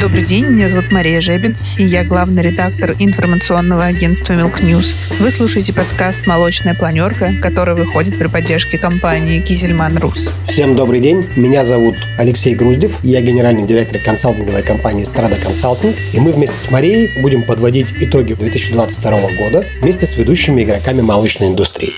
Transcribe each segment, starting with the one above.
Добрый день, меня зовут Мария Жебин, и я главный редактор информационного агентства Milk News. Вы слушаете подкаст «Молочная планерка», который выходит при поддержке компании «Кизельман Рус». Всем добрый день, меня зовут Алексей Груздев, я генеральный директор консалтинговой компании «Страда Консалтинг», и мы вместе с Марией будем подводить итоги 2022 года вместе с ведущими игроками молочной индустрии.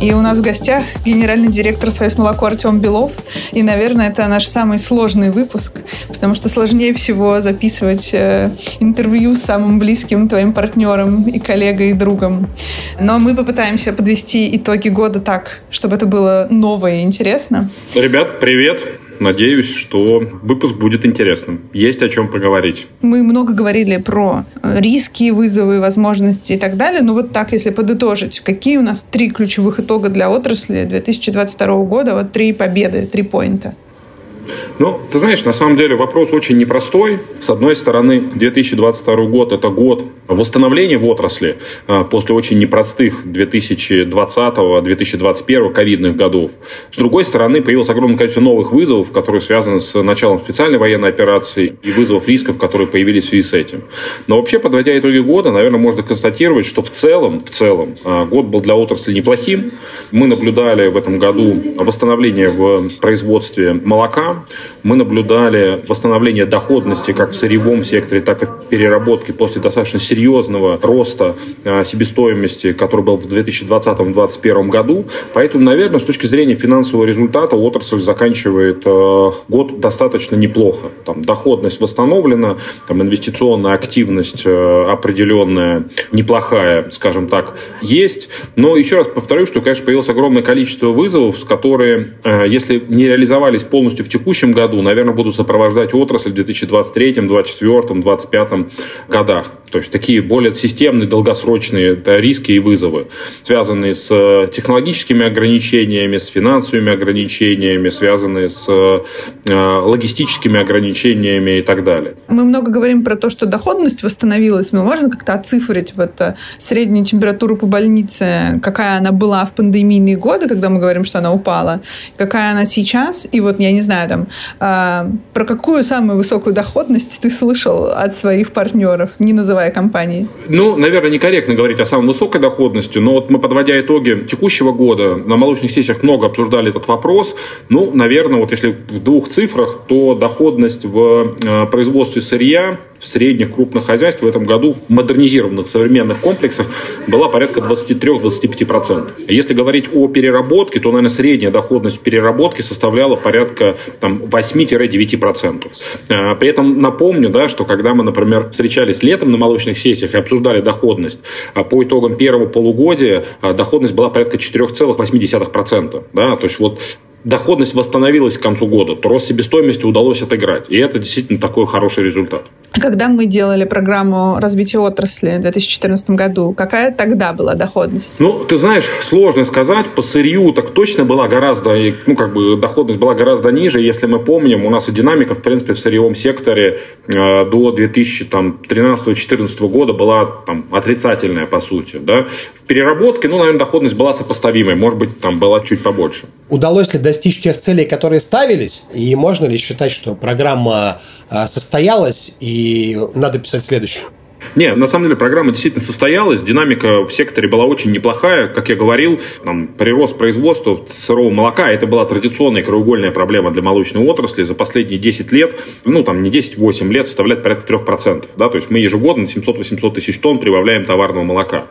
И у нас в гостях генеральный директор Союз молоко Артем Белов. И, наверное, это наш самый сложный выпуск, потому что сложнее всего записывать э, интервью с самым близким твоим партнером и коллегой и другом. Но мы попытаемся подвести итоги года так, чтобы это было новое и интересно. Ребят, привет! Надеюсь, что выпуск будет интересным. Есть о чем поговорить. Мы много говорили про э, риски, вызовы, возможности и так далее. Но вот так, если подытожить, какие у нас три ключевых итога для отрасли 2022 года? Вот три победы, три поинта. Ну, ты знаешь, на самом деле вопрос очень непростой. С одной стороны, 2022 год – это год восстановления в отрасли а, после очень непростых 2020-2021 ковидных годов. С другой стороны, появилось огромное количество новых вызовов, которые связаны с началом специальной военной операции и вызовов рисков, которые появились в связи с этим. Но вообще, подводя итоги года, наверное, можно констатировать, что в целом, в целом а, год был для отрасли неплохим. Мы наблюдали в этом году восстановление в производстве молока, мы наблюдали восстановление доходности как в сырьевом секторе, так и в переработке после достаточно серьезного роста а, себестоимости, который был в 2020-2021 году. Поэтому, наверное, с точки зрения финансового результата отрасль заканчивает а, год достаточно неплохо. Там доходность восстановлена, там инвестиционная активность а, определенная, неплохая, скажем так, есть. Но еще раз повторю, что, конечно, появилось огромное количество вызовов, которые, если не реализовались полностью в текущем году, наверное, будут сопровождать отрасль в 2023, 2024, 2025 годах. То есть такие более системные, долгосрочные риски и вызовы, связанные с э, технологическими ограничениями, с финансовыми ограничениями, связанные с э, логистическими ограничениями и так далее. Мы много говорим про то, что доходность восстановилась, но можно как-то оцифрить вот э, среднюю температуру по больнице, какая она была в пандемийные годы, когда мы говорим, что она упала, какая она сейчас, и вот, я не знаю, там, э, про какую самую высокую доходность ты слышал от своих партнеров, не называя компания? Ну, наверное, некорректно говорить о самой высокой доходности, но вот мы, подводя итоги текущего года, на молочных сессиях много обсуждали этот вопрос. Ну, наверное, вот если в двух цифрах, то доходность в э, производстве сырья в средних крупных хозяйствах в этом году в модернизированных современных комплексах была порядка 23-25%. Если говорить о переработке, то, наверное, средняя доходность в переработке составляла порядка там, 8-9%. Э, при этом напомню, да, что когда мы, например, встречались летом на молочных сессиях и обсуждали доходность, э, по итогам первого полугодия э, доходность была порядка 4,8%. Да? То есть вот доходность восстановилась к концу года, то рост себестоимости удалось отыграть. И это действительно такой хороший результат. Когда мы делали программу развития отрасли в 2014 году, какая тогда была доходность? Ну, ты знаешь, сложно сказать. По сырью так точно была гораздо, ну, как бы доходность была гораздо ниже. Если мы помним, у нас и динамика, в принципе, в сырьевом секторе э, до 2013-2014 года была там, отрицательная, по сути. Да? В переработке, ну, наверное, доходность была сопоставимой. Может быть, там была чуть побольше. Удалось ли достичь тех целей, которые ставились? И можно ли считать, что программа э, состоялась и надо писать следующую. Не, на самом деле программа действительно состоялась, динамика в секторе была очень неплохая. Как я говорил, там, прирост производства сырого молока, это была традиционная краеугольная проблема для молочной отрасли. За последние 10 лет, ну там не 10-8 лет, составляет порядка 3%. Да? То есть мы ежегодно 700-800 тысяч тонн прибавляем товарного молока.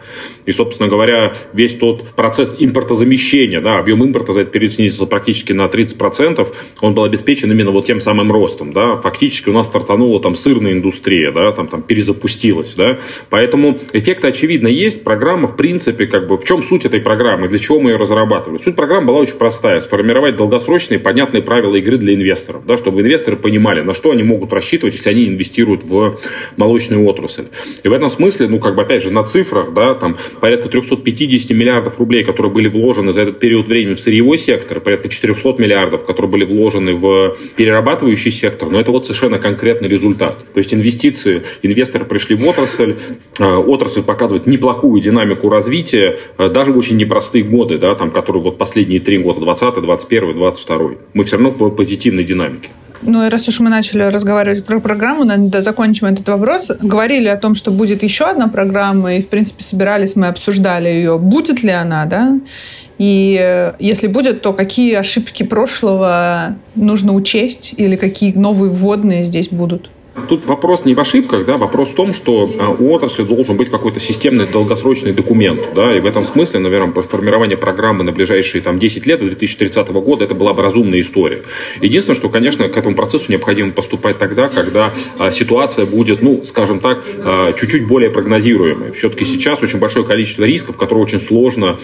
И, собственно говоря, весь тот процесс импортозамещения, да, объем импорта за этот период снизился практически на 30%, он был обеспечен именно вот тем самым ростом. Да? Фактически у нас стартанула там сырная индустрия, да, там, там перезапустилась получилось. Да? Поэтому эффект, очевидно, есть. Программа, в принципе, как бы в чем суть этой программы, для чего мы ее разрабатывали? Суть программы была очень простая. Сформировать долгосрочные, понятные правила игры для инвесторов. Да, чтобы инвесторы понимали, на что они могут рассчитывать, если они инвестируют в молочную отрасль. И в этом смысле, ну, как бы, опять же, на цифрах, да, там порядка 350 миллиардов рублей, которые были вложены за этот период времени в сырьевой сектор, порядка 400 миллиардов, которые были вложены в перерабатывающий сектор, но это вот совершенно конкретный результат. То есть инвестиции, инвесторы пришли в отрасль. Э, отрасль показывает неплохую динамику развития, э, даже в очень непростые годы, да, там, которые вот последние три года, 20, 21, 22. Мы все равно в позитивной динамике. Ну и раз уж мы начали разговаривать про программу, наверное, закончим этот вопрос. Говорили о том, что будет еще одна программа, и, в принципе, собирались, мы обсуждали ее. Будет ли она, да? И э, если будет, то какие ошибки прошлого нужно учесть или какие новые вводные здесь будут? Тут вопрос не в ошибках, да, вопрос в том, что а, у отрасли должен быть какой-то системный долгосрочный документ, да, и в этом смысле, наверное, формирование программы на ближайшие там 10 лет, до 2030 года, это была бы разумная история. Единственное, что, конечно, к этому процессу необходимо поступать тогда, когда а, ситуация будет, ну, скажем так, а, чуть-чуть более прогнозируемой. Все-таки сейчас очень большое количество рисков, которые очень сложно,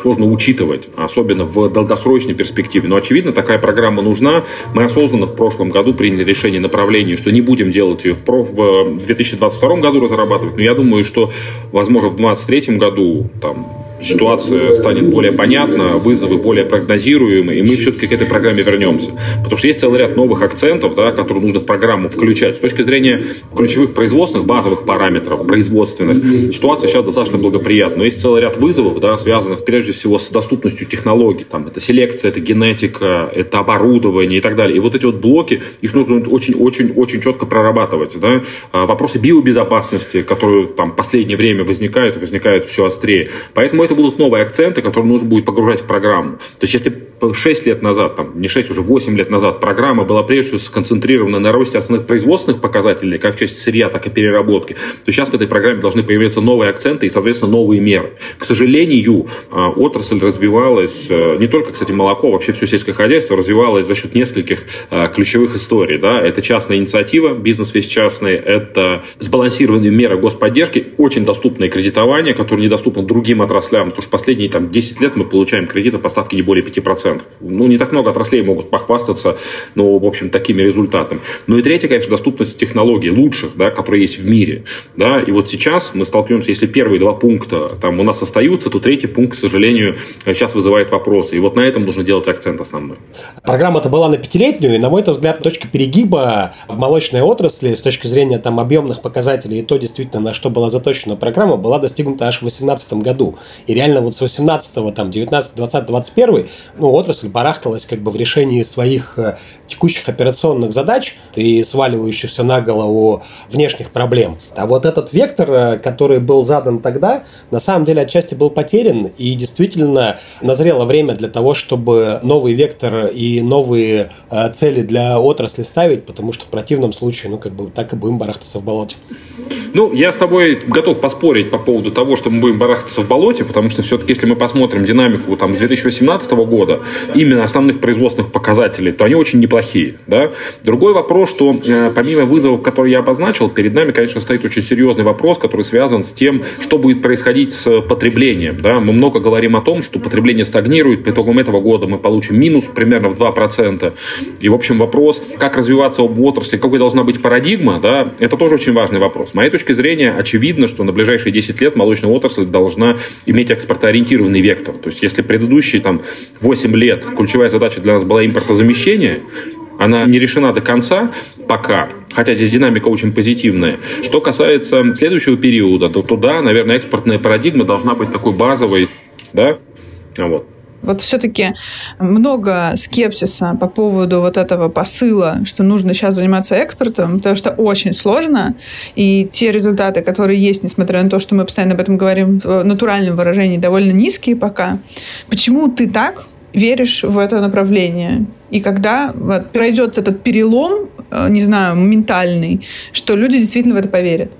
сложно учитывать, особенно в долгосрочной перспективе. Но, очевидно, такая программа нужна. Мы осознанно в прошлом году приняли решение направления, что не будем делать ее в, про, в 2022 году разрабатывать, но я думаю, что, возможно, в 2023 году там, ситуация станет более понятна, вызовы более прогнозируемы, и мы все-таки к этой программе вернемся. Потому что есть целый ряд новых акцентов, да, которые нужно в программу включать. С точки зрения ключевых производственных, базовых параметров, производственных, ситуация сейчас достаточно благоприятна. Но есть целый ряд вызовов, да, связанных прежде всего с доступностью технологий. Там, это селекция, это генетика, это оборудование и так далее. И вот эти вот блоки, их нужно очень-очень-очень четко прорабатывать. Да. А вопросы биобезопасности, которые там в последнее время возникают, возникают все острее. Поэтому это будут новые акценты, которые нужно будет погружать в программу. То есть если 6 лет назад, там, не 6, уже 8 лет назад программа была прежде всего сконцентрирована на росте основных производственных показателей, как в части сырья, так и переработки, то сейчас в этой программе должны появиться новые акценты и, соответственно, новые меры. К сожалению, а, отрасль развивалась, э, не только, кстати, молоко, вообще все сельское хозяйство развивалось за счет нескольких а, ключевых историй. Да? Это частная инициатива, бизнес весь частный, это сбалансированные меры господдержки, очень доступное кредитование, которое недоступно другим отраслям, потому что последние там, 10 лет мы получаем кредиты по ставке не более 5%. Ну, не так много отраслей могут похвастаться, но, в общем, такими результатами. Ну и третье, конечно, доступность технологий лучших, да, которые есть в мире. Да, и вот сейчас мы столкнемся, если первые два пункта там у нас остаются, то третий пункт, к сожалению, сейчас вызывает вопросы. И вот на этом нужно делать акцент основной. Программа-то была на пятилетнюю, и, на мой взгляд, точка перегиба в молочной отрасли с точки зрения там объемных показателей и то, действительно, на что была заточена программа, была достигнута аж в 2018 году. И реально вот с 18 там, 19, 20, 21 ну, отрасль барахталась как бы в решении своих э, текущих операционных задач и сваливающихся на голову внешних проблем. А вот этот вектор, э, который был задан тогда, на самом деле отчасти был потерян, и действительно назрело время для того, чтобы новый вектор и новые э, цели для отрасли ставить, потому что в противном случае, ну, как бы так и будем барахтаться в болоте. Ну, я с тобой готов поспорить по поводу того, что мы будем барахтаться в болоте, потому что все-таки, если мы посмотрим динамику там 2018 года, именно основных производственных показателей, то они очень неплохие. Да? Другой вопрос, что э, помимо вызовов, которые я обозначил, перед нами, конечно, стоит очень серьезный вопрос, который связан с тем, что будет происходить с потреблением. Да? Мы много говорим о том, что потребление стагнирует, по итогам этого года мы получим минус примерно в 2%. И, в общем, вопрос, как развиваться в отрасли, какой должна быть парадигма, да, это тоже очень важный вопрос. С моей точки зрения, очевидно, что на ближайшие 10 лет молочная отрасль должна иметь экспортоориентированный вектор. То есть, если предыдущие там, 8 лет ключевая задача для нас была импортозамещение, она не решена до конца пока, хотя здесь динамика очень позитивная. Что касается следующего периода, то туда, наверное, экспортная парадигма должна быть такой базовой, да, вот. Вот все-таки много скепсиса по поводу вот этого посыла, что нужно сейчас заниматься экспортом, потому что очень сложно, и те результаты, которые есть, несмотря на то, что мы постоянно об этом говорим в натуральном выражении, довольно низкие пока. Почему ты так веришь в это направление? И когда вот, пройдет этот перелом, э, не знаю, ментальный, что люди действительно в это поверят?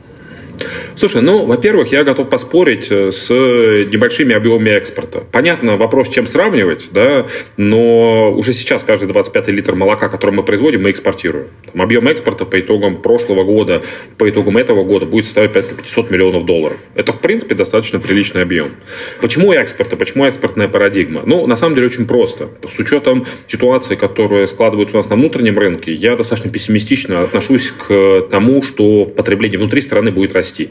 Слушай, ну, во-первых, я готов поспорить э, с небольшими объемами экспорта. Понятно, вопрос, чем сравнивать, да, но уже сейчас каждый 25 литр молока, который мы производим, мы экспортируем. Там, объем экспорта по итогам прошлого года, по итогам этого года будет составить 500 миллионов долларов. Это, в принципе, достаточно приличный объем. Почему экспорт и почему экспортная парадигма? Ну, на самом деле, очень просто. С учетом ситуации, которая складывается у нас на внутреннем рынке, я достаточно пессимистично отношусь к тому, что потребление внутри страны будет расти расти.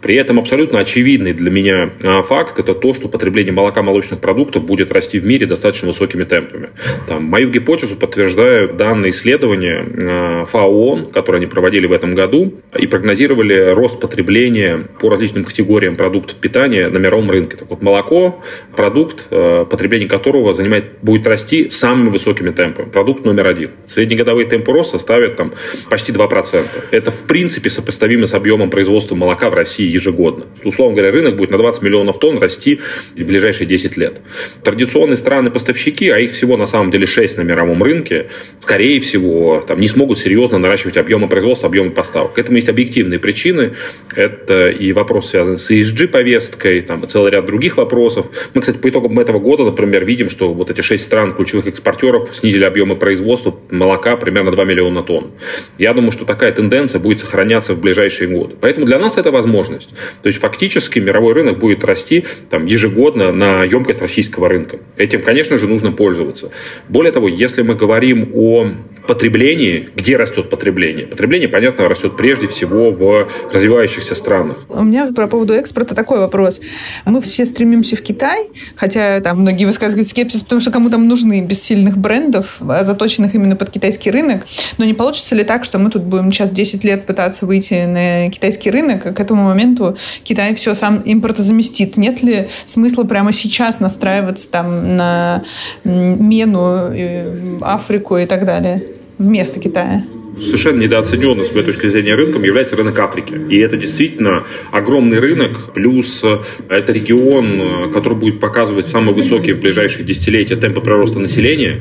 При этом абсолютно очевидный для меня а, факт – это то, что потребление молока молочных продуктов будет расти в мире достаточно высокими темпами. Там, мою гипотезу подтверждают данные исследования а, ФАО, которые они проводили в этом году, и прогнозировали рост потребления по различным категориям продуктов питания на мировом рынке. Так вот, молоко – продукт, а, потребление которого занимает, будет расти самыми высокими темпами. Продукт номер один. Среднегодовые темпы роста ставят там, почти 2%. Это, в принципе, сопоставимо с объемом производства молока в России ежегодно. Условно говоря, рынок будет на 20 миллионов тонн расти в ближайшие 10 лет. Традиционные страны-поставщики, а их всего на самом деле 6 на мировом рынке, скорее всего, там, не смогут серьезно наращивать объемы производства, объемы поставок. К этому есть объективные причины. Это и вопрос, связанный с ESG-повесткой, там, и целый ряд других вопросов. Мы, кстати, по итогам этого года, например, видим, что вот эти 6 стран ключевых экспортеров снизили объемы производства молока примерно 2 миллиона тонн. Я думаю, что такая тенденция будет сохраняться в ближайшие годы. Поэтому для нас это возможность. То есть фактически мировой рынок будет расти там, ежегодно на емкость российского рынка. Этим, конечно же, нужно пользоваться. Более того, если мы говорим о потреблении, где растет потребление? Потребление, понятно, растет прежде всего в развивающихся странах. У меня по поводу экспорта такой вопрос. Мы все стремимся в Китай, хотя там многие высказывают скепсис, потому что кому там нужны без сильных брендов, заточенных именно под китайский рынок. Но не получится ли так, что мы тут будем сейчас 10 лет пытаться выйти на китайский рынок, а к этому моменту Китай все сам импортозаместит? Нет ли смысла прямо сейчас настраиваться там на Мену, Африку и так далее? вместо Китая? Совершенно недооцененным с моей точки зрения рынком является рынок Африки. И это действительно огромный рынок, плюс э, это регион, э, который будет показывать самые высокие в ближайшие десятилетия темпы прироста населения.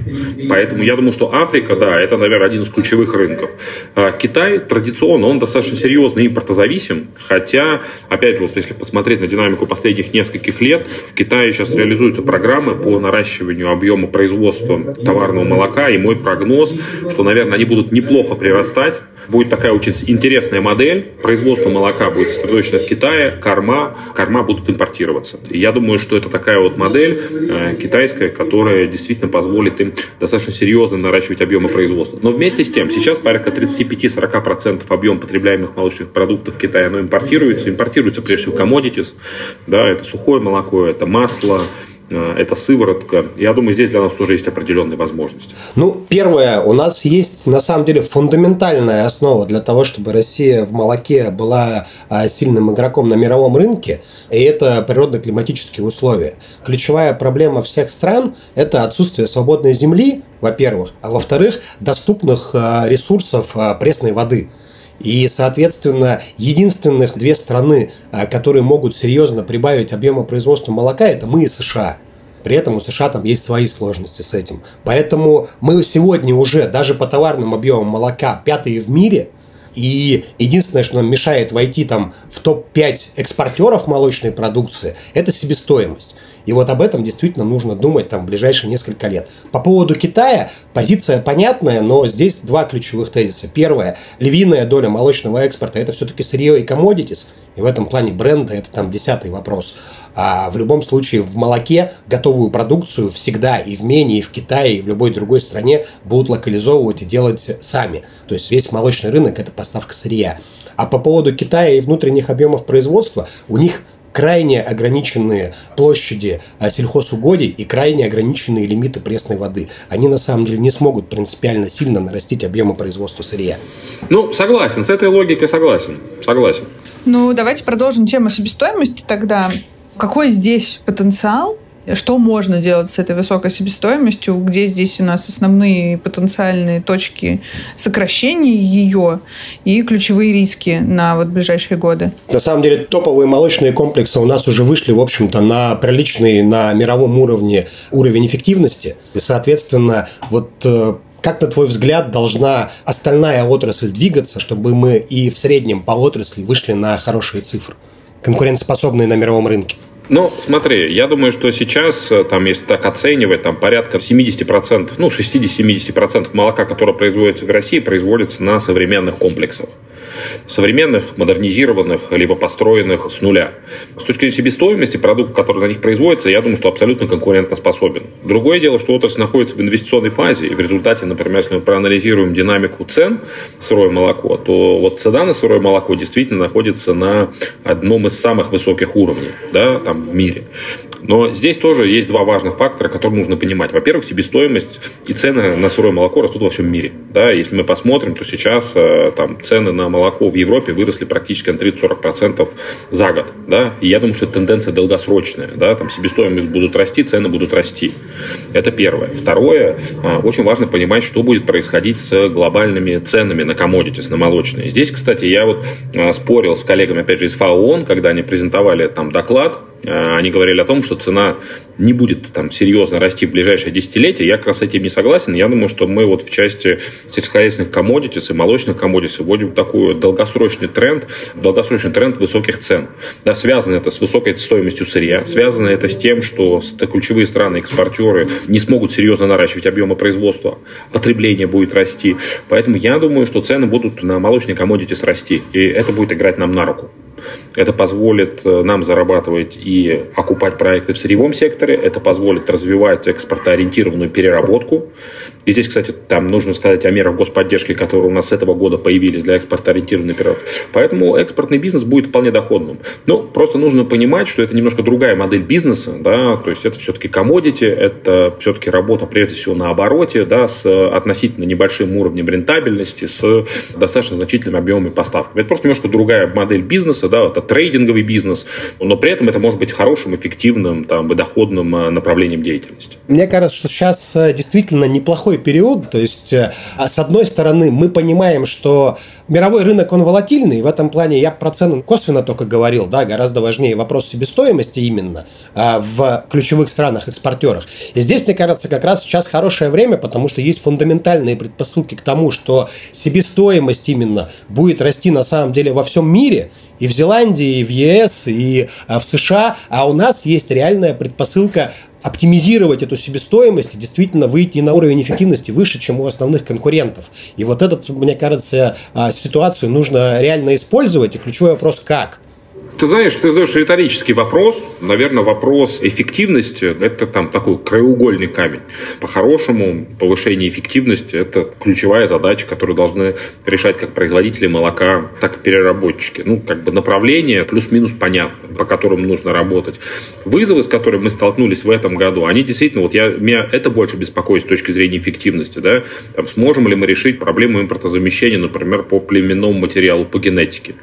Поэтому я думаю, что Африка, да, это, наверное, один из ключевых рынков. А Китай традиционно, он достаточно серьезно импортозависим, хотя, опять же, вот если посмотреть на динамику последних нескольких лет, в Китае сейчас реализуются программы по наращиванию объема производства товарного молока, и мой прогноз, что, наверное, они будут неплохо прирастать. Будет такая очень интересная модель. Производство молока будет сосредоточено в Китае, корма, корма будут импортироваться. И я думаю, что это такая вот модель э, китайская, которая действительно позволит им достаточно серьезно наращивать объемы производства. Но вместе с тем, сейчас порядка 35-40% объема потребляемых молочных продуктов в Китае оно импортируется. Импортируется прежде всего commodities, да, это сухое молоко, это масло, это сыворотка. Я думаю, здесь для нас тоже есть определенные возможности. Ну, первое, у нас есть на самом деле фундаментальная основа для того, чтобы Россия в молоке была а, сильным игроком на мировом рынке, и это природно-климатические условия. Ключевая проблема всех стран – это отсутствие свободной земли, во-первых, а во-вторых, доступных а, ресурсов а, пресной воды – и, соответственно, единственных две страны, а, которые могут серьезно прибавить объема производства молока, это мы и США. При этом у США там есть свои сложности с этим. Поэтому мы сегодня уже даже по товарным объемам молока пятые в мире. И единственное, что нам мешает войти там в топ-5 экспортеров молочной продукции, это себестоимость. И вот об этом действительно нужно думать там в ближайшие несколько лет. По поводу Китая позиция понятная, но здесь два ключевых тезиса. Первое. Львиная доля молочного экспорта – это все-таки сырье и commodities. И в этом плане бренда – это там десятый вопрос. А в любом случае в молоке готовую продукцию всегда и в Мене, и в Китае, и в любой другой стране будут локализовывать и делать сами. То есть весь молочный рынок – это поставка сырья. А по поводу Китая и внутренних объемов производства, у них крайне ограниченные площади а, сельхозугодий и крайне ограниченные лимиты пресной воды. Они на самом деле не смогут принципиально сильно нарастить объемы производства сырья. Ну, согласен, с этой логикой согласен. Согласен. Ну, давайте продолжим тему себестоимости тогда. Какой здесь потенциал что можно делать с этой высокой себестоимостью? Где здесь у нас основные потенциальные точки сокращения ее и ключевые риски на вот ближайшие годы? На самом деле топовые молочные комплексы у нас уже вышли, в общем-то, на приличный на мировом уровне уровень эффективности. И, соответственно, вот э, как, на твой взгляд, должна остальная отрасль двигаться, чтобы мы и в среднем по отрасли вышли на хорошие цифры, конкурентоспособные на мировом рынке? Ну, смотри, я думаю, что сейчас, э, там, если так оценивать, там порядка 70%, ну, 60-70% молока, которое производится в России, производится на современных комплексах. современных, модернизированных, либо построенных с нуля. С точки зрения себестоимости продукт, который на них производится, я думаю, что абсолютно конкурентоспособен. Другое дело, что отрасль находится в инвестиционной фазе, и в результате, например, если мы проанализируем динамику цен сырое молоко, то вот цена на сырое молоко действительно находится на одном из самых высоких уровней да, там, в мире. Но здесь тоже есть два важных фактора, которые нужно понимать. Во-первых, себестоимость и цены на сырое молоко растут во всем мире. Да, если мы посмотрим, то сейчас э, там, цены на молоко в Европе выросли практически на 30-40% за год. Да? И я думаю, что это тенденция долгосрочная. Да? Там себестоимость будут расти, цены будут расти. Это первое. Второе, э, очень важно понимать, что будет происходить с глобальными ценами на commodities, на молочные. Здесь, кстати, я вот э, спорил с коллегами, опять же, из ФАО ООН, когда они презентовали там доклад, они говорили о том, что цена не будет там серьезно расти в ближайшее десятилетие. Я как раз с этим не согласен. Я думаю, что мы вот в части сельскохозяйственных коммодитис и молочных коммодитис вводим такой долгосрочный тренд, долгосрочный тренд высоких цен. Да, связано это с высокой стоимостью сырья, связано это с тем, что ключевые страны-экспортеры не смогут серьезно наращивать объемы производства, потребление будет расти. Поэтому я думаю, что цены будут на молочные коммодитис расти, и это будет играть нам на руку. Это позволит э, нам зарабатывать и окупать проекты в сырьевом секторе, это позволит развивать экспортоориентированную переработку, и здесь, кстати, там нужно сказать о мерах господдержки, которые у нас с этого года появились для экспортоориентированной переработки. Поэтому экспортный бизнес будет вполне доходным. Но просто нужно понимать, что это немножко другая модель бизнеса, да, то есть это все-таки комодити, это все-таки работа прежде всего на обороте, да, с относительно небольшим уровнем рентабельности, с достаточно значительными объемами поставок. Это просто немножко другая модель бизнеса, да, это трейдинговый бизнес, но при этом это может быть хорошим, эффективным там, доходным э, направлением деятельности. Мне кажется, что сейчас э, действительно неплохой непростой период. То есть, э, а с одной стороны, мы понимаем, что мировой рынок, он волатильный. В этом плане я про цены косвенно только говорил. Да, гораздо важнее вопрос себестоимости именно а, в ключевых странах-экспортерах. И здесь, мне кажется, как раз сейчас хорошее время, потому что есть фундаментальные предпосылки к тому, что себестоимость именно будет расти на самом деле во всем мире – и в Зеландии, и в ЕС, и а, в США, а у нас есть реальная предпосылка оптимизировать эту себестоимость и действительно выйти на уровень эффективности выше, чем у основных конкурентов. И вот этот, мне кажется, а, ситуацию нужно реально использовать. И ключевой вопрос – как? Ты знаешь, ты задаешь риторический вопрос. Наверное, вопрос эффективности – это там такой краеугольный камень. По-хорошему, повышение эффективности – это ключевая задача, которую должны решать как производители молока, так и переработчики. Ну, как бы направление плюс-минус понятно, по которым нужно работать. Вызовы, с которыми мы столкнулись в этом году, они действительно, вот я, меня это больше беспокоит с точки зрения эффективности. Да? Там, сможем ли мы решить проблему импортозамещения, например, по племенному материалу, по генетике?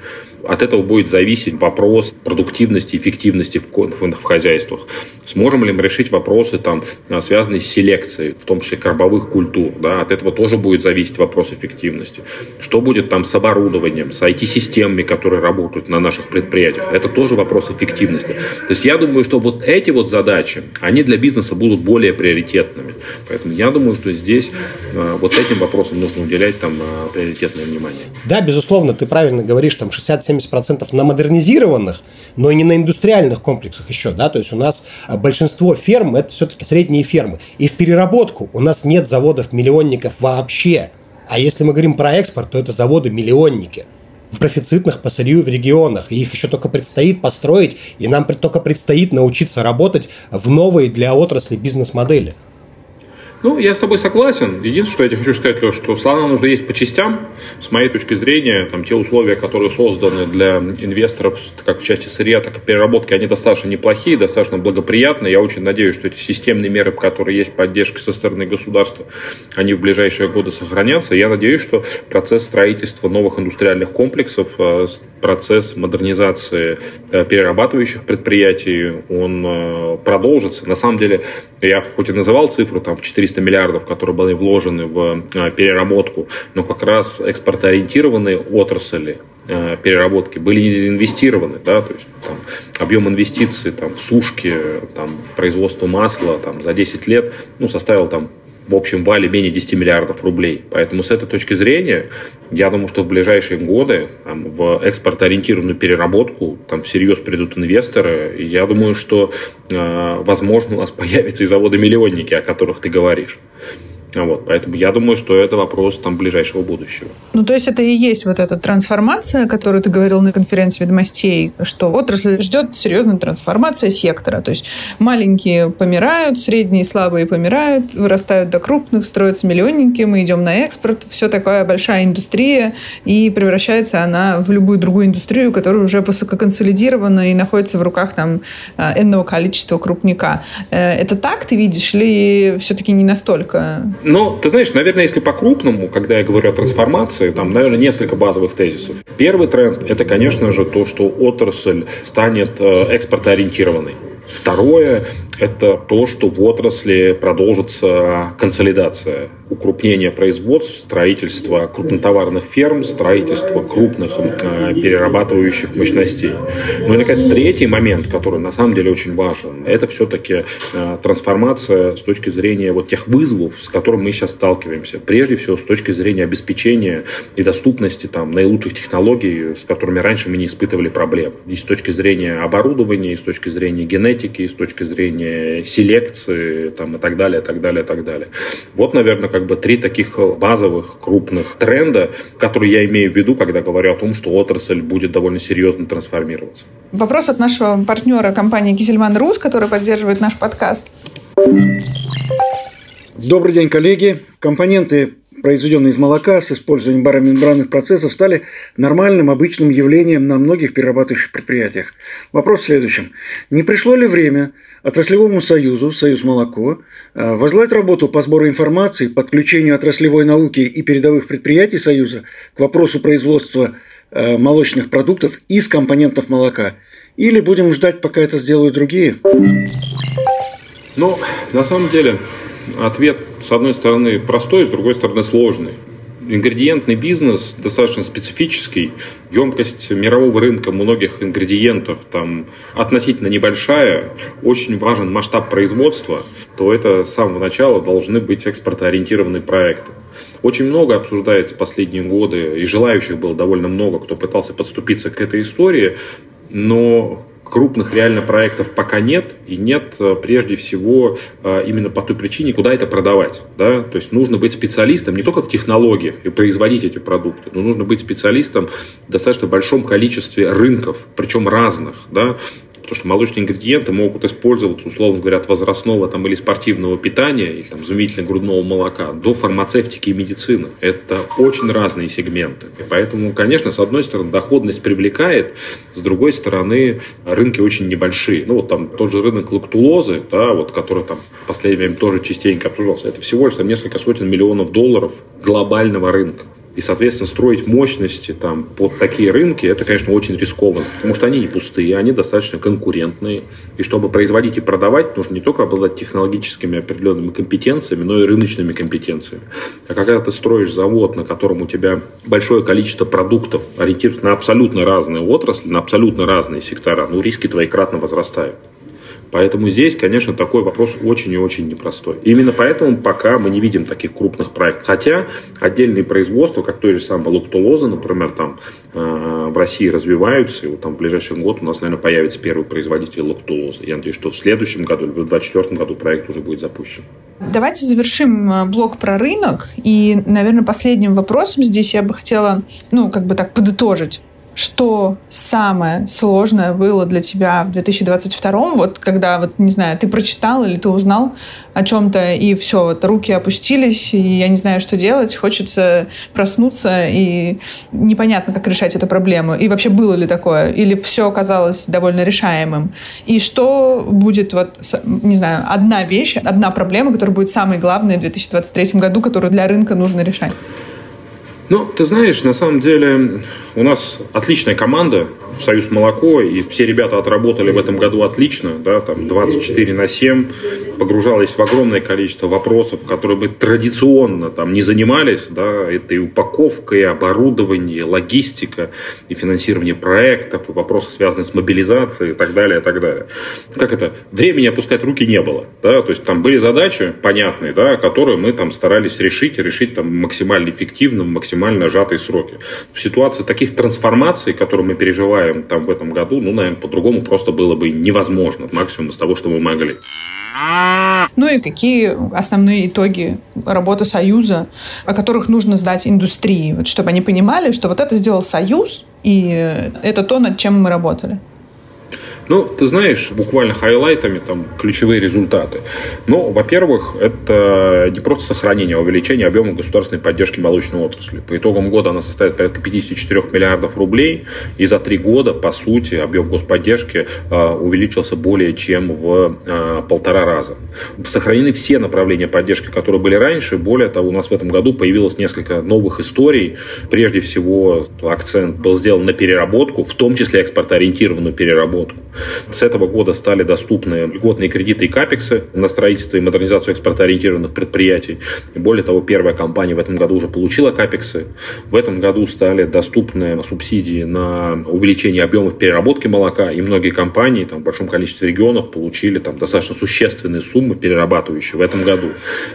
От этого будет зависеть вопрос продуктивности, эффективности в, в, в хозяйствах. Сможем ли мы решить вопросы, там, а, связанные с селекцией, в том числе кормовых культур. Да? От этого тоже будет зависеть вопрос эффективности. Что будет там с оборудованием, с IT-системами, которые работают на наших предприятиях. Это тоже вопрос эффективности. То есть я думаю, что вот эти вот задачи, они для бизнеса будут более приоритетными. Поэтому я думаю, что здесь э, вот этим вопросам нужно уделять там э, приоритетное внимание. Да, безусловно, ты правильно говоришь, там 67 70% на модернизированных, но и не на индустриальных комплексах еще, да, то есть у нас а, большинство ферм это все-таки средние фермы. И в переработку у нас нет заводов-миллионников вообще. А если мы говорим про экспорт, то это заводы-миллионники в профицитных по сырью в регионах. И их еще только предстоит построить, и нам только предстоит научиться работать в новые для отрасли бизнес-модели. Ну, я с тобой согласен. Единственное, что я тебе хочу сказать, Леш, что слона нужно есть по частям. С моей точки зрения, там, те условия, которые созданы для инвесторов, как в части сырья, так и переработки, они достаточно неплохие, достаточно благоприятные. Я очень надеюсь, что эти системные меры, которые есть поддержка со стороны государства, они в ближайшие годы сохранятся. Я надеюсь, что процесс строительства новых индустриальных комплексов, э, процесс модернизации э, перерабатывающих предприятий, он э, продолжится. На самом деле, я хоть и называл цифру там, в 400 миллиардов, которые были вложены в э, переработку, но как раз экспортоориентированные отрасли э, переработки были инвестированы, да, то есть там, объем инвестиций там, в сушки, там, производство масла там, за 10 лет ну, составил там, в общем вале менее 10 миллиардов рублей. Поэтому с этой точки зрения, я думаю, что в ближайшие годы там, в экспортоориентированную переработку там всерьез придут инвесторы. И я думаю, что, э, возможно, у нас появятся и заводы-миллионники, о которых ты говоришь. Вот, поэтому я думаю, что это вопрос там ближайшего будущего. Ну, то есть это и есть вот эта трансформация, которую ты говорил на конференции ведомостей, что отрасль ждет серьезная трансформация сектора. То есть маленькие помирают, средние слабые помирают, вырастают до крупных, строятся миллионники, мы идем на экспорт. Все такая большая индустрия, и превращается она в любую другую индустрию, которая уже высококонсолидирована и находится в руках там энного количества крупника. Э, это так ты видишь или все-таки не настолько? Ну, ты знаешь, наверное, если по-крупному, когда я говорю о трансформации, там, наверное, несколько базовых тезисов. Первый тренд – это, конечно же, то, что отрасль станет э, экспортоориентированной. Второе – это то, что в отрасли продолжится консолидация, укрупнение производств, строительство крупнотоварных ферм, строительство крупных э, перерабатывающих мощностей. Ну и, наконец, третий момент, который на самом деле очень важен, это все-таки э, трансформация с точки зрения вот тех вызовов, с которыми мы сейчас сталкиваемся. Прежде всего, с точки зрения обеспечения и доступности там, наилучших технологий, с которыми раньше мы не испытывали проблем. И с точки зрения оборудования, и с точки зрения генетики, генетики, и с точки зрения селекции там, и так далее, и так далее, и так далее. Вот, наверное, как бы три таких базовых крупных тренда, которые я имею в виду, когда говорю о том, что отрасль будет довольно серьезно трансформироваться. Вопрос от нашего партнера компании Кизельман Рус, который поддерживает наш подкаст. Добрый день, коллеги. Компоненты произведенные из молока с использованием баромембранных процессов, стали нормальным, обычным явлением на многих перерабатывающих предприятиях. Вопрос в следующем. Не пришло ли время отраслевому союзу, Союз молоко, э, возглавить работу по сбору информации, подключению отраслевой науки и передовых предприятий Союза к вопросу производства э, молочных продуктов из компонентов молока? Или будем ждать, пока это сделают другие? Ну, на самом деле, ответ, с одной стороны, простой, с другой стороны, сложный. Ингредиентный бизнес достаточно специфический. Емкость мирового рынка многих ингредиентов там относительно небольшая. Очень важен масштаб производства. То это с самого начала должны быть экспортоориентированные проекты. Очень много обсуждается последние годы, и желающих было довольно много, кто пытался подступиться к этой истории. Но крупных реально проектов пока нет, и нет э, прежде всего э, именно по той причине, куда это продавать. Да? То есть нужно быть специалистом не только в технологиях и производить эти продукты, но нужно быть специалистом в достаточно большом количестве рынков, причем разных. Да? Потому что молочные ингредиенты могут использоваться, условно говоря, от возрастного там, или спортивного питания, или там, заместительно грудного молока, до фармацевтики и медицины. Это очень разные сегменты. И поэтому, конечно, с одной стороны, доходность привлекает, с другой стороны, рынки очень небольшие. Ну, вот там тот же рынок лактулозы, да, вот, который там в последнее время тоже частенько обсуждался, это всего лишь там, несколько сотен миллионов долларов глобального рынка. И, соответственно, строить мощности там, под такие рынки, это, конечно, очень рискованно, потому что они не пустые, они достаточно конкурентные. И чтобы производить и продавать, нужно не только обладать технологическими определенными компетенциями, но и рыночными компетенциями. А когда ты строишь завод, на котором у тебя большое количество продуктов, ориентируется на абсолютно разные отрасли, на абсолютно разные сектора, ну, риски твои кратно возрастают. Поэтому здесь, конечно, такой вопрос очень и очень непростой. Именно поэтому пока мы не видим таких крупных проектов. Хотя отдельные производства, как той же самой лактулозы, например, там э, в России развиваются, и вот там в ближайший год у нас, наверное, появится первый производитель лактулозы. Я надеюсь, что в следующем году, или в 2024 году проект уже будет запущен. Давайте завершим э, блок про рынок. И, наверное, последним вопросом здесь я бы хотела, ну, как бы так подытожить что самое сложное было для тебя в 2022 вот когда, вот, не знаю, ты прочитал или ты узнал о чем-то, и все, вот, руки опустились, и я не знаю, что делать, хочется проснуться, и непонятно, как решать эту проблему. И вообще было ли такое? Или все оказалось довольно решаемым? И что будет, вот, не знаю, одна вещь, одна проблема, которая будет самой главной в 2023 году, которую для рынка нужно решать? Ну, ты знаешь, на самом деле у нас отличная команда Союз Молоко, и все ребята отработали в этом году отлично, да, там 24 на 7, погружались в огромное количество вопросов, которые бы традиционно там не занимались, да, это и упаковка, и оборудование, и логистика, и финансирование проектов, и вопросы, связанные с мобилизацией и так далее, и так далее. Как это? Времени опускать руки не было, да, то есть там были задачи понятные, да, которые мы там старались решить, решить там максимально эффективно, максимально максимально сжатые сроки. В ситуации таких трансформаций, которые мы переживаем там в этом году, ну, наверное, по-другому просто было бы невозможно. Максимум из того, что мы могли. Ну и какие основные итоги работы Союза, о которых нужно сдать индустрии, вот, чтобы они понимали, что вот это сделал Союз, и это то, над чем мы работали. Ну, ты знаешь, буквально хайлайтами там ключевые результаты. Ну, во-первых, это не просто сохранение, а увеличение объема государственной поддержки молочной отрасли. По итогам года она составит порядка 54 миллиардов рублей, и за три года, по сути, объем господдержки э, увеличился более чем в э, полтора раза. Сохранены все направления поддержки, которые были раньше. Более того, у нас в этом году появилось несколько новых историй. Прежде всего, акцент был сделан на переработку, в том числе экспортоориентированную переработку. С этого года стали доступны льготные кредиты и капексы на строительство и модернизацию экспортоориентированных предприятий. И более того, первая компания в этом году уже получила капексы. В этом году стали доступны субсидии на увеличение объемов переработки молока. И многие компании там, в большом количестве регионов получили там, достаточно существенные суммы перерабатывающие в этом году.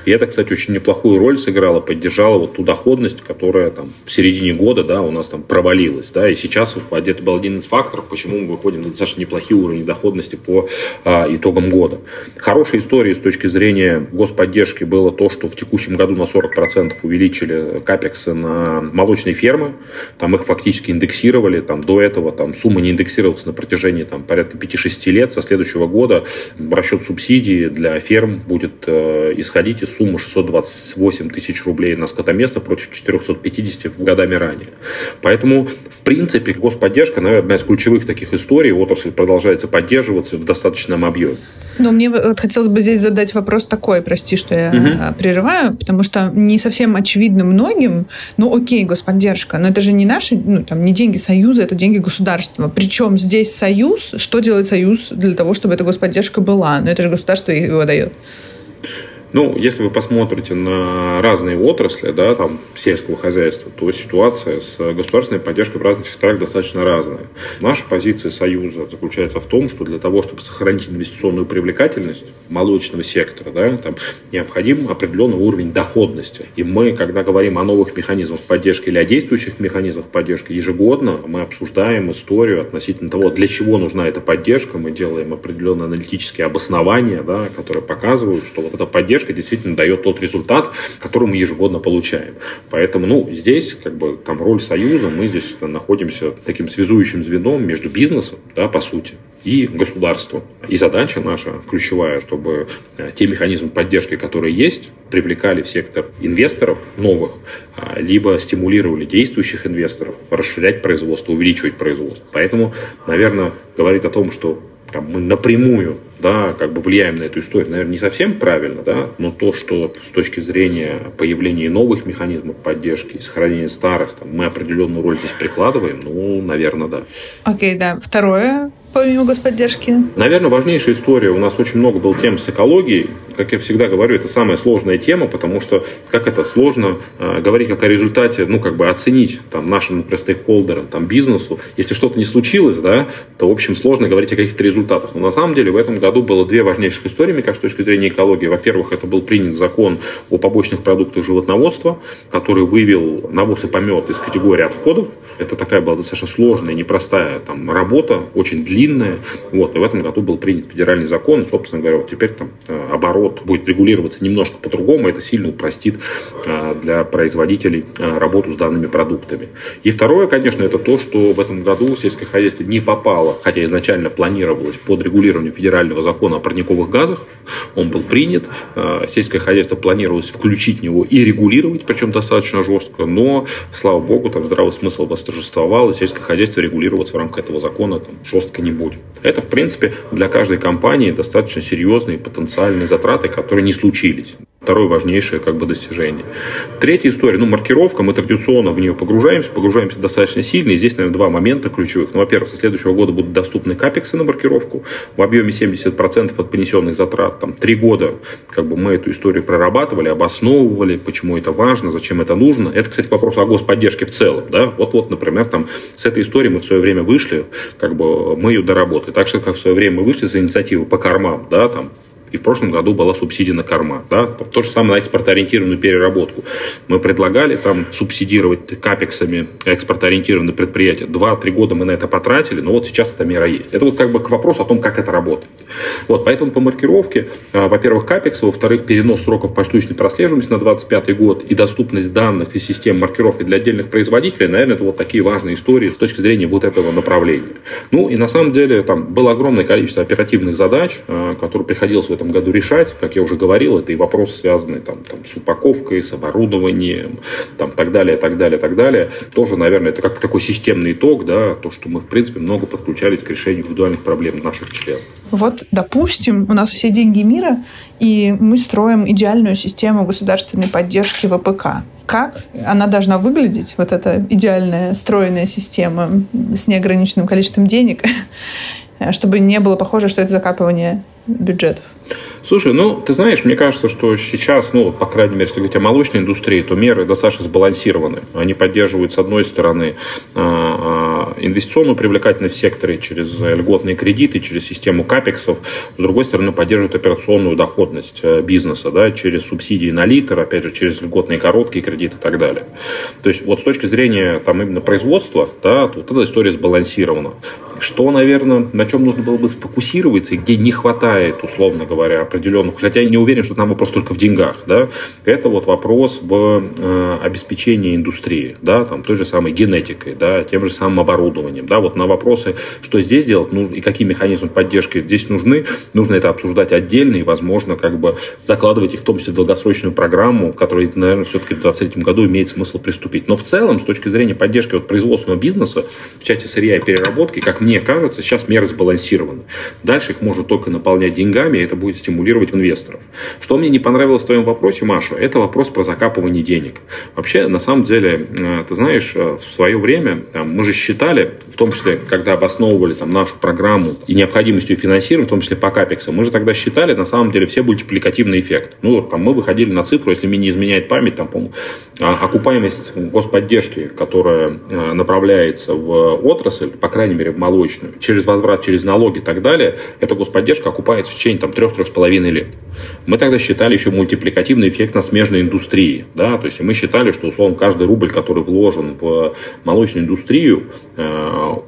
И это, кстати, очень неплохую роль сыграло, поддержало вот ту доходность, которая там, в середине года да, у нас там провалилась. Да, и сейчас это был один из факторов, почему мы выходим на достаточно неплохие неплохие уровни доходности по а, итогам года. Хорошей историей с точки зрения господдержки было то, что в текущем году на 40% увеличили капексы на молочные фермы. Там их фактически индексировали. Там, до этого там, сумма не индексировалась на протяжении там, порядка 5-6 лет. Со следующего года расчет субсидий для ферм будет э, исходить из суммы 628 тысяч рублей на скотоместо против 450 в годами ранее. Поэтому, в принципе, господдержка, наверное, одна из ключевых таких историй. Отрасль продолжает продолжается поддерживаться в достаточном объеме. Но мне вот хотелось бы здесь задать вопрос такой, прости, что я угу. прерываю, потому что не совсем очевидно многим, ну окей, господдержка, но это же не наши, ну там не деньги Союза, это деньги государства. Причем здесь Союз, что делает Союз для того, чтобы эта господдержка была? Но это же государство его дает. Ну, если вы посмотрите на разные отрасли, да, там, сельского хозяйства, то ситуация с государственной поддержкой в разных секторах достаточно разная. Наша позиция Союза заключается в том, что для того, чтобы сохранить инвестиционную привлекательность молочного сектора, да, там, необходим определенный уровень доходности. И мы, когда говорим о новых механизмах поддержки или о действующих механизмах поддержки, ежегодно мы обсуждаем историю относительно того, для чего нужна эта поддержка. Мы делаем определенные аналитические обоснования, да, которые показывают, что вот эта поддержка поддержка действительно дает тот результат, который мы ежегодно получаем. Поэтому, ну, здесь, как бы, там роль Союза, мы здесь находимся таким связующим звеном между бизнесом, да, по сути, и государством. И задача наша ключевая, чтобы э, те механизмы поддержки, которые есть, привлекали в сектор инвесторов новых, а, либо стимулировали действующих инвесторов расширять производство, увеличивать производство. Поэтому, наверное, говорить о том, что там, мы напрямую да, как бы влияем на эту историю, наверное, не совсем правильно, да, но то, что с точки зрения появления новых механизмов поддержки и сохранения старых, там, мы определенную роль здесь прикладываем, ну, наверное, да. Окей, okay, да. Второе, помимо господдержки? Наверное, важнейшая история. У нас очень много было тем с экологией. Как я всегда говорю, это самая сложная тема, потому что как это сложно э, говорить как о результате, ну, как бы оценить там, нашим, например, стейкхолдерам, там, бизнесу. Если что-то не случилось, да, то, в общем, сложно говорить о каких-то результатах. Но на самом деле в этом году было две важнейших истории, мне кажется, с точки зрения экологии. Во-первых, это был принят закон о побочных продуктах животноводства, который вывел навоз и помет из категории отходов. Это такая была достаточно сложная, непростая там, работа, очень длинная длинная. Вот, и в этом году был принят федеральный закон, и, собственно говоря, вот теперь там э, оборот будет регулироваться немножко по-другому, это сильно упростит э, для производителей э, работу с данными продуктами. И второе, конечно, это то, что в этом году сельское хозяйство не попало, хотя изначально планировалось под регулированием федерального закона о парниковых газах, он был принят, сельское хозяйство планировалось включить в него и регулировать, причем достаточно жестко, но, слава богу, там здравый смысл восторжествовал, и сельское хозяйство регулироваться в рамках этого закона там, жестко не не будет. Это, в принципе, для каждой компании достаточно серьезные потенциальные затраты, которые не случились. Второе важнейшее как бы достижение. Третья история, ну, маркировка, мы традиционно в нее погружаемся, погружаемся достаточно сильно, и здесь, наверное, два момента ключевых. Ну, во-первых, со следующего года будут доступны капексы на маркировку в объеме 70% от понесенных затрат. Там три года как бы мы эту историю прорабатывали, обосновывали, почему это важно, зачем это нужно. Это, кстати, к вопросу о господдержке в целом, да. Вот-вот, например, там с этой историей мы в свое время вышли, как бы мы ее доработали. Так что, как в свое время мы вышли за инициативу по кормам, да, там И в прошлом году была субсидия на корма. Да? То же самое на экспортоориентированную переработку. Мы предлагали там субсидировать капексами экспортоориентированные предприятия. Два-три года мы на это потратили, но вот сейчас эта мера есть. Это вот как бы к вопросу о том, как это работает. Вот, поэтому по маркировке, а, во-первых, капекс, во-вторых, перенос сроков поштучной прослеживаемости на 25 год и доступность данных и систем маркировки для отдельных производителей, наверное, это вот такие важные истории с точки зрения вот этого направления. Ну и на самом деле там было огромное количество оперативных задач, а, которые приходилось в этом году решать. Как я уже говорил, это и вопросы, связанные там, там, с упаковкой, с оборудованием, там, так далее, так далее, так далее. Тоже, наверное, это как такой системный итог, да, то, что мы, в принципе, много подключались к решению индивидуальных проблем наших членов. Вот, допустим, у нас все деньги мира, и мы строим идеальную систему государственной поддержки ВПК. Как она должна выглядеть, вот эта идеальная стройная система с неограниченным количеством денег, чтобы не было похоже, что это закапывание бюджетов? Слушай, ну, ты знаешь, мне кажется, что сейчас, ну, по крайней мере, если говорить о молочной индустрии, то меры достаточно сбалансированы. Они поддерживают, с одной стороны, а, а, инвестиционную привлекательность в секторе через льготные кредиты, через систему капексов, с другой стороны, поддерживают операционную доходность э, бизнеса, да, через субсидии на литр, опять же, через льготные короткие кредиты и так далее. То есть, вот с точки зрения, там, именно производства, да, то вот эта история сбалансирована. Что, наверное, на чем нужно было бы сфокусироваться, где не хватает, условно говоря, определенных, хотя я не уверен, что там вопрос только в деньгах, да, это вот вопрос в э, обеспечении индустрии, да, там той же самой генетикой, да, тем же самым оборудованием, да, вот на вопросы, что здесь делать, ну, и какие механизмы поддержки здесь нужны, нужно это обсуждать отдельно и, возможно, как бы закладывать их в том числе в долгосрочную программу, которой, наверное, все-таки в 2023 году имеет смысл приступить. Но в целом, с точки зрения поддержки вот производственного бизнеса, в части сырья и переработки, как мне кажется, сейчас меры сбалансированы. Дальше их можно только наполнять деньгами, и это будет стимулировать стимулировать инвесторов. Что мне не понравилось в твоем вопросе, Маша, это вопрос про закапывание денег. Вообще, на самом деле, э, ты знаешь, э, в свое время там, мы же считали, в том числе, когда обосновывали там, нашу программу и необходимость ее финансирования, в том числе по капексам, мы же тогда считали, на самом деле, все мультипликативный эффект. Ну, там мы выходили на цифру, если мне не изменяет память, там, по а, окупаемость господдержки, которая э, направляется в отрасль, по крайней мере, в молочную, через возврат, через налоги и так далее, эта господдержка окупается в течение там, трех-трех с половиной лет. Мы тогда считали еще мультипликативный эффект на смежной индустрии. Да? То есть мы считали, что условно каждый рубль, который вложен в молочную индустрию, э,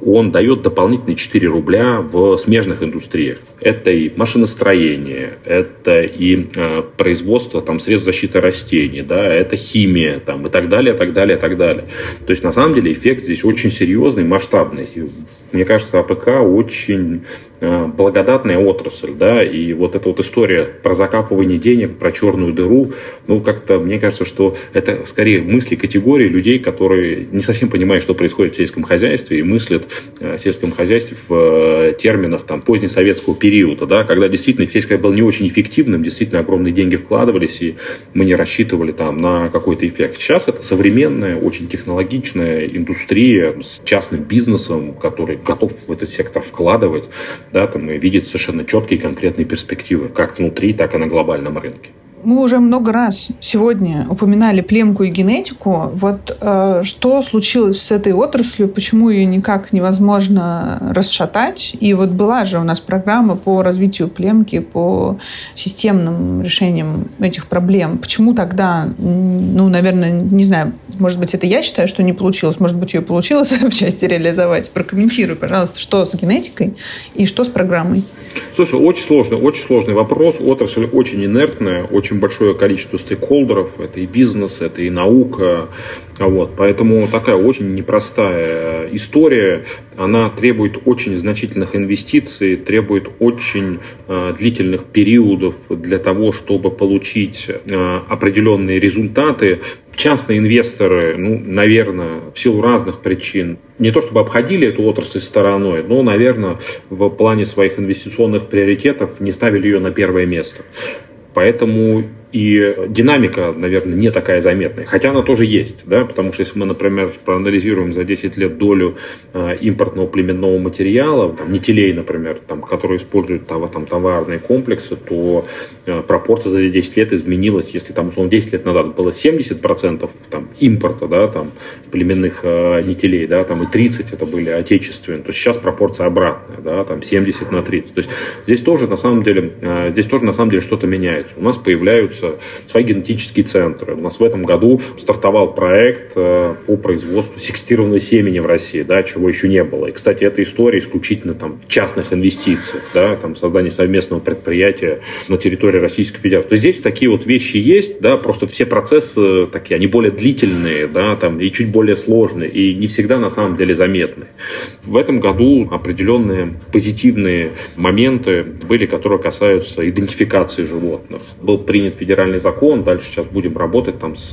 он дает дополнительные 4 рубля в смежных индустриях. Это и машиностроение, это и э, производство там, средств защиты растений, да, это химия там, и так далее, так далее, так далее. То есть на самом деле эффект здесь очень серьезный, масштабный. Мне кажется, АПК очень Э, благодатная отрасль, да, и вот эта вот история про закапывание денег, про черную дыру, ну, как-то, мне кажется, что это скорее мысли категории людей, которые не совсем понимают, что происходит в сельском хозяйстве, и мыслят э, в сельском хозяйстве в э, терминах там позднесоветского периода, да, когда действительно сельское было не очень эффективным, действительно огромные деньги вкладывались, и мы не рассчитывали там на какой-то эффект. Сейчас это современная, очень технологичная индустрия с частным бизнесом, который готов в этот сектор вкладывать, да, там, и видит совершенно четкие конкретные перспективы, как внутри, так и на глобальном рынке. Мы уже много раз сегодня упоминали племку и генетику. Вот э, что случилось с этой отраслью, почему ее никак невозможно расшатать? И вот была же у нас программа по развитию племки, по системным решениям этих проблем. Почему тогда, ну, наверное, не знаю, может быть, это я считаю, что не получилось, может быть, ее получилось в части реализовать. Прокомментируй, пожалуйста, что с генетикой и что с программой. Слушай, очень сложный, очень сложный вопрос. Отрасль очень инертная, очень большое количество стейкхолдеров. Это и бизнес, это и наука. Вот, поэтому такая очень непростая история. Она требует очень значительных инвестиций, требует очень э, длительных периодов для того, чтобы получить э, определенные результаты. Частные инвесторы, ну, наверное, в силу разных причин, не то чтобы обходили эту отрасль стороной, но, наверное, в плане своих инвестиционных приоритетов не ставили ее на первое место. Поэтому и динамика, наверное, не такая заметная. Хотя она тоже есть, да, потому что если мы, например, проанализируем за 10 лет долю э, импортного племенного материала, там, нетелей, например, там, которые используют там, там, товарные комплексы, то э, пропорция за 10 лет изменилась. Если там, условно, 10 лет назад было 70% там, импорта, да, там, племенных э, нетелей, да, там, и 30 это были отечественные, то сейчас пропорция обратная, да, там, 70 на 30. То есть здесь тоже, на самом деле, э, здесь тоже, на самом деле, что-то меняется. У нас появляются свои генетические центры. У нас в этом году стартовал проект э, по производству секстированного семени в России, да, чего еще не было. И, кстати, эта история исключительно там, частных инвестиций, да, там, создание совместного предприятия на территории Российской Федерации. То есть здесь такие вот вещи есть, да, просто все процессы такие, они более длительные, да, там, и чуть более сложные, и не всегда на самом деле заметны. В этом году определенные позитивные моменты были, которые касаются идентификации животных. Был принят федеральный закон, дальше сейчас будем работать там с,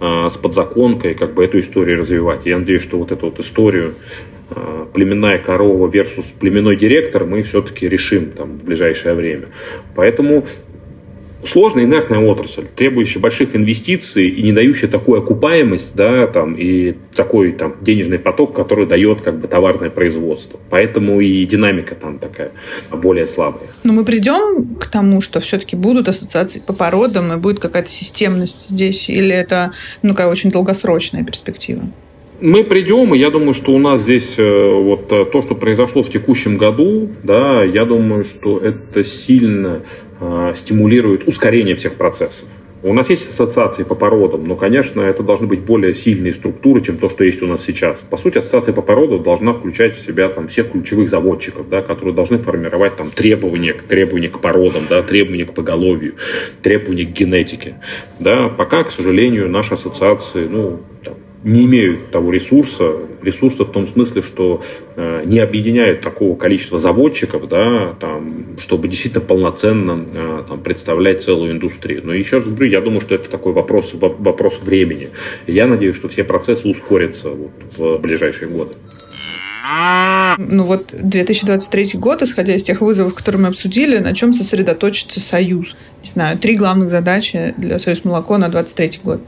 а, с подзаконкой, как бы эту историю развивать. Я надеюсь, что вот эту вот историю а, племенная корова versus племенной директор мы все-таки решим там в ближайшее время. Поэтому сложная инертная отрасль, требующая больших инвестиций и не дающая такую окупаемость, да, там, и такой там, денежный поток, который дает как бы товарное производство. Поэтому и динамика там такая более слабая. Но мы придем к тому, что все-таки будут ассоциации по породам и будет какая-то системность здесь, или это ну, такая очень долгосрочная перспектива? мы придем, и я думаю, что у нас здесь э, вот э, то, что произошло в текущем году, да, я думаю, что это сильно стимулирует ускорение всех процессов. У нас есть ассоциации по породам, но, конечно, это должны быть более сильные структуры, чем то, что есть у нас сейчас. По сути, ассоциация по породам должна включать в себя там, всех ключевых заводчиков, да, которые должны формировать там, требования, требования к породам, да, требования к поголовью, требования к генетике. Да. Пока, к сожалению, наши ассоциации ну, там, не имеют того ресурса, ресурса в том смысле, что э, не объединяют такого количества заводчиков, да, там, чтобы действительно полноценно э, там, представлять целую индустрию. Но еще раз говорю, я думаю, что это такой вопрос, вопрос времени. Я надеюсь, что все процессы ускорятся вот, в ближайшие годы. Ну вот 2023 год, исходя из тех вызовов, которые мы обсудили, на чем сосредоточится Союз? Не знаю, три главных задачи для Союз молоко на 2023 год.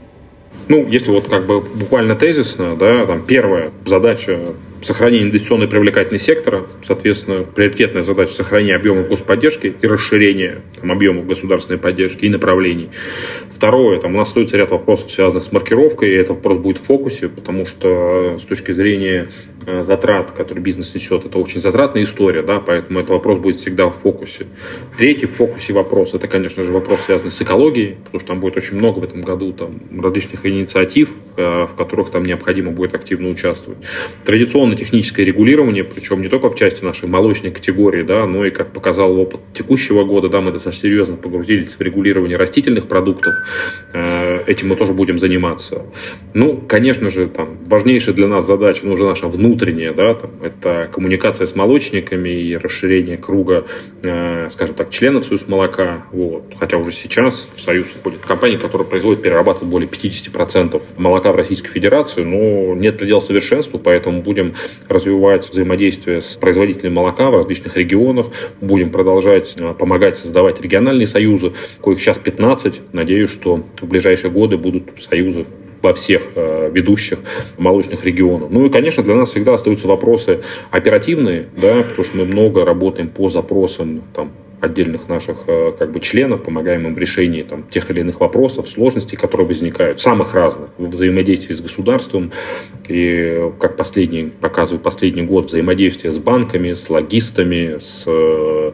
Ну, если вот как бы буквально тезисно, да, там первая задача сохранение инвестиционной привлекательности сектора, соответственно, приоритетная задача сохранения объемов господдержки и расширения там, объемов государственной поддержки и направлений. Второе, там у нас остается ряд вопросов, связанных с маркировкой, и этот вопрос будет в фокусе, потому что с точки зрения э, затрат, которые бизнес несет, это очень затратная история, да, поэтому этот вопрос будет всегда в фокусе. Третий в фокусе вопрос, это, конечно же, вопрос, связанный с экологией, потому что там будет очень много в этом году там, различных инициатив, э, в которых там необходимо будет активно участвовать. Традиционно техническое регулирование, причем не только в части нашей молочной категории, да, но и, как показал опыт текущего года, да, мы достаточно серьезно погрузились в регулирование растительных продуктов. Э, этим мы тоже будем заниматься. Ну, конечно же, там, важнейшая для нас задача, ну, уже наша внутренняя, да, там, это коммуникация с молочниками и расширение круга, э, скажем так, членов Союз молока. Вот. Хотя уже сейчас в Союз входит компания, которая производит, перерабатывает более 50% молока в Российской Федерации, но нет предела совершенству, поэтому будем развивать взаимодействие с производителями молока в различных регионах. Будем продолжать э, помогать создавать региональные союзы, коих сейчас 15. Надеюсь, что в ближайшие годы будут союзы во всех э, ведущих молочных регионах. Ну и, конечно, для нас всегда остаются вопросы оперативные, да, потому что мы много работаем по запросам там, отдельных наших э, как бы, членов, помогаем им в решении там, тех или иных вопросов, сложностей, которые возникают, самых разных, в взаимодействии с государством. И, как последний, показывает последний год, взаимодействие с банками, с логистами, с э,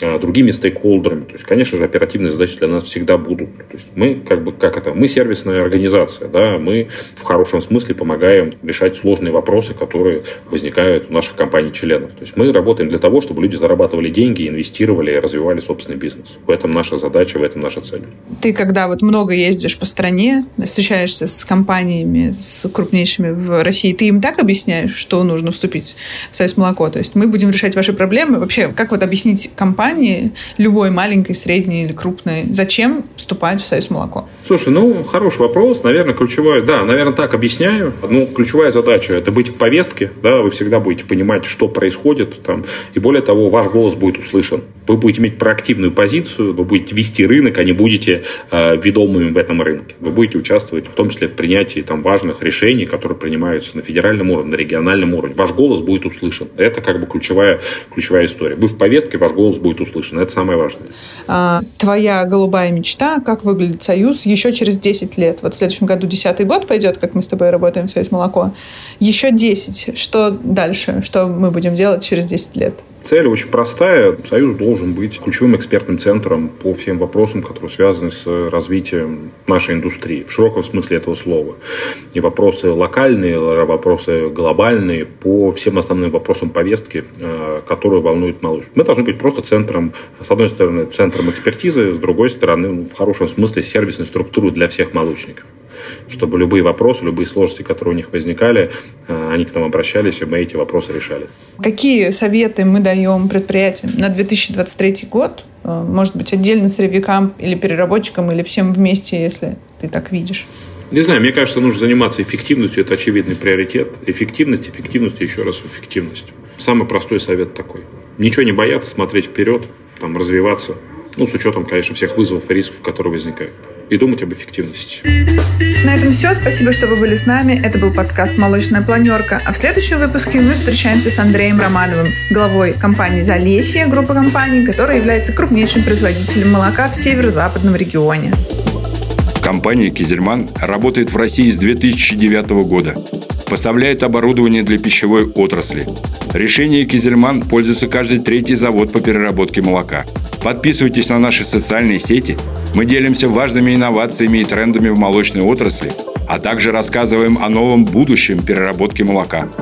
э, другими стейкхолдерами. То есть, конечно же, оперативные задачи для нас всегда будут. То есть, мы, как бы, как это, мы сервисная организация, да, мы в хорошем смысле помогаем решать сложные вопросы, которые возникают у наших компаний-членов. То есть, мы работаем для того, чтобы люди зарабатывали деньги, инвестировали, развивали собственный бизнес. В этом наша задача, в этом наша цель. Ты когда вот много ездишь по стране, встречаешься с компаниями, с крупнейшими в России, ты им так объясняешь, что нужно вступить в Союз молоко? То есть мы будем решать ваши проблемы. Вообще, как вот объяснить компании, любой маленькой, средней или крупной, зачем вступать в Союз молоко? Слушай, ну, хороший вопрос. Наверное, ключевая, да, наверное, так объясняю. Ну, ключевая задача – это быть в повестке, да, вы всегда будете понимать, что происходит там, и более того, ваш голос будет услышан. Вы будете будете иметь проактивную позицию, вы будете вести рынок, а не будете э, ведомыми в этом рынке. Вы будете участвовать в том числе в принятии там, важных решений, которые принимаются на федеральном уровне, на региональном уровне. Ваш голос будет услышан. Это как бы ключевая, ключевая история. Вы в повестке, ваш голос будет услышан. Это самое важное. А, твоя голубая мечта, как выглядит Союз еще через 10 лет? Вот в следующем году 10 год пойдет, как мы с тобой работаем в Союз Молоко. Еще 10. Что дальше? Что мы будем делать через 10 лет? Цель очень простая. Союз должен быть ключевым экспертным центром по всем вопросам, которые связаны с развитием нашей индустрии, в широком смысле этого слова. И вопросы локальные, вопросы глобальные по всем основным вопросам повестки, э, которые волнуют молочь. Мы должны быть просто центром, с одной стороны, центром экспертизы, с другой стороны, в хорошем смысле, сервисной структуры для всех молочников чтобы любые вопросы, любые сложности, которые у них возникали, э, они к нам обращались, и мы эти вопросы решали. Какие советы мы даем предприятиям на 2023 год? Э, может быть, отдельно сырьевикам или переработчикам, или всем вместе, если ты так видишь? Не знаю, мне кажется, нужно заниматься эффективностью, это очевидный приоритет. Эффективность, эффективность еще раз эффективность. Самый простой совет такой. Ничего не бояться, смотреть вперед, там, развиваться. Ну, с учетом, конечно, всех вызовов и рисков, которые возникают и думать об эффективности. На этом все. Спасибо, что вы были с нами. Это был подкаст «Молочная планерка». А в следующем выпуске мы встречаемся с Андреем Романовым, главой компании «Залесье», группы компаний, которая является крупнейшим производителем молока в северо-западном регионе. Компания «Кизельман» работает в России с 2009 года. Поставляет оборудование для пищевой отрасли. Решение «Кизельман» пользуется каждый третий завод по переработке молока. Подписывайтесь на наши социальные сети – мы делимся важными инновациями и трендами в молочной отрасли, а также рассказываем о новом будущем переработки молока –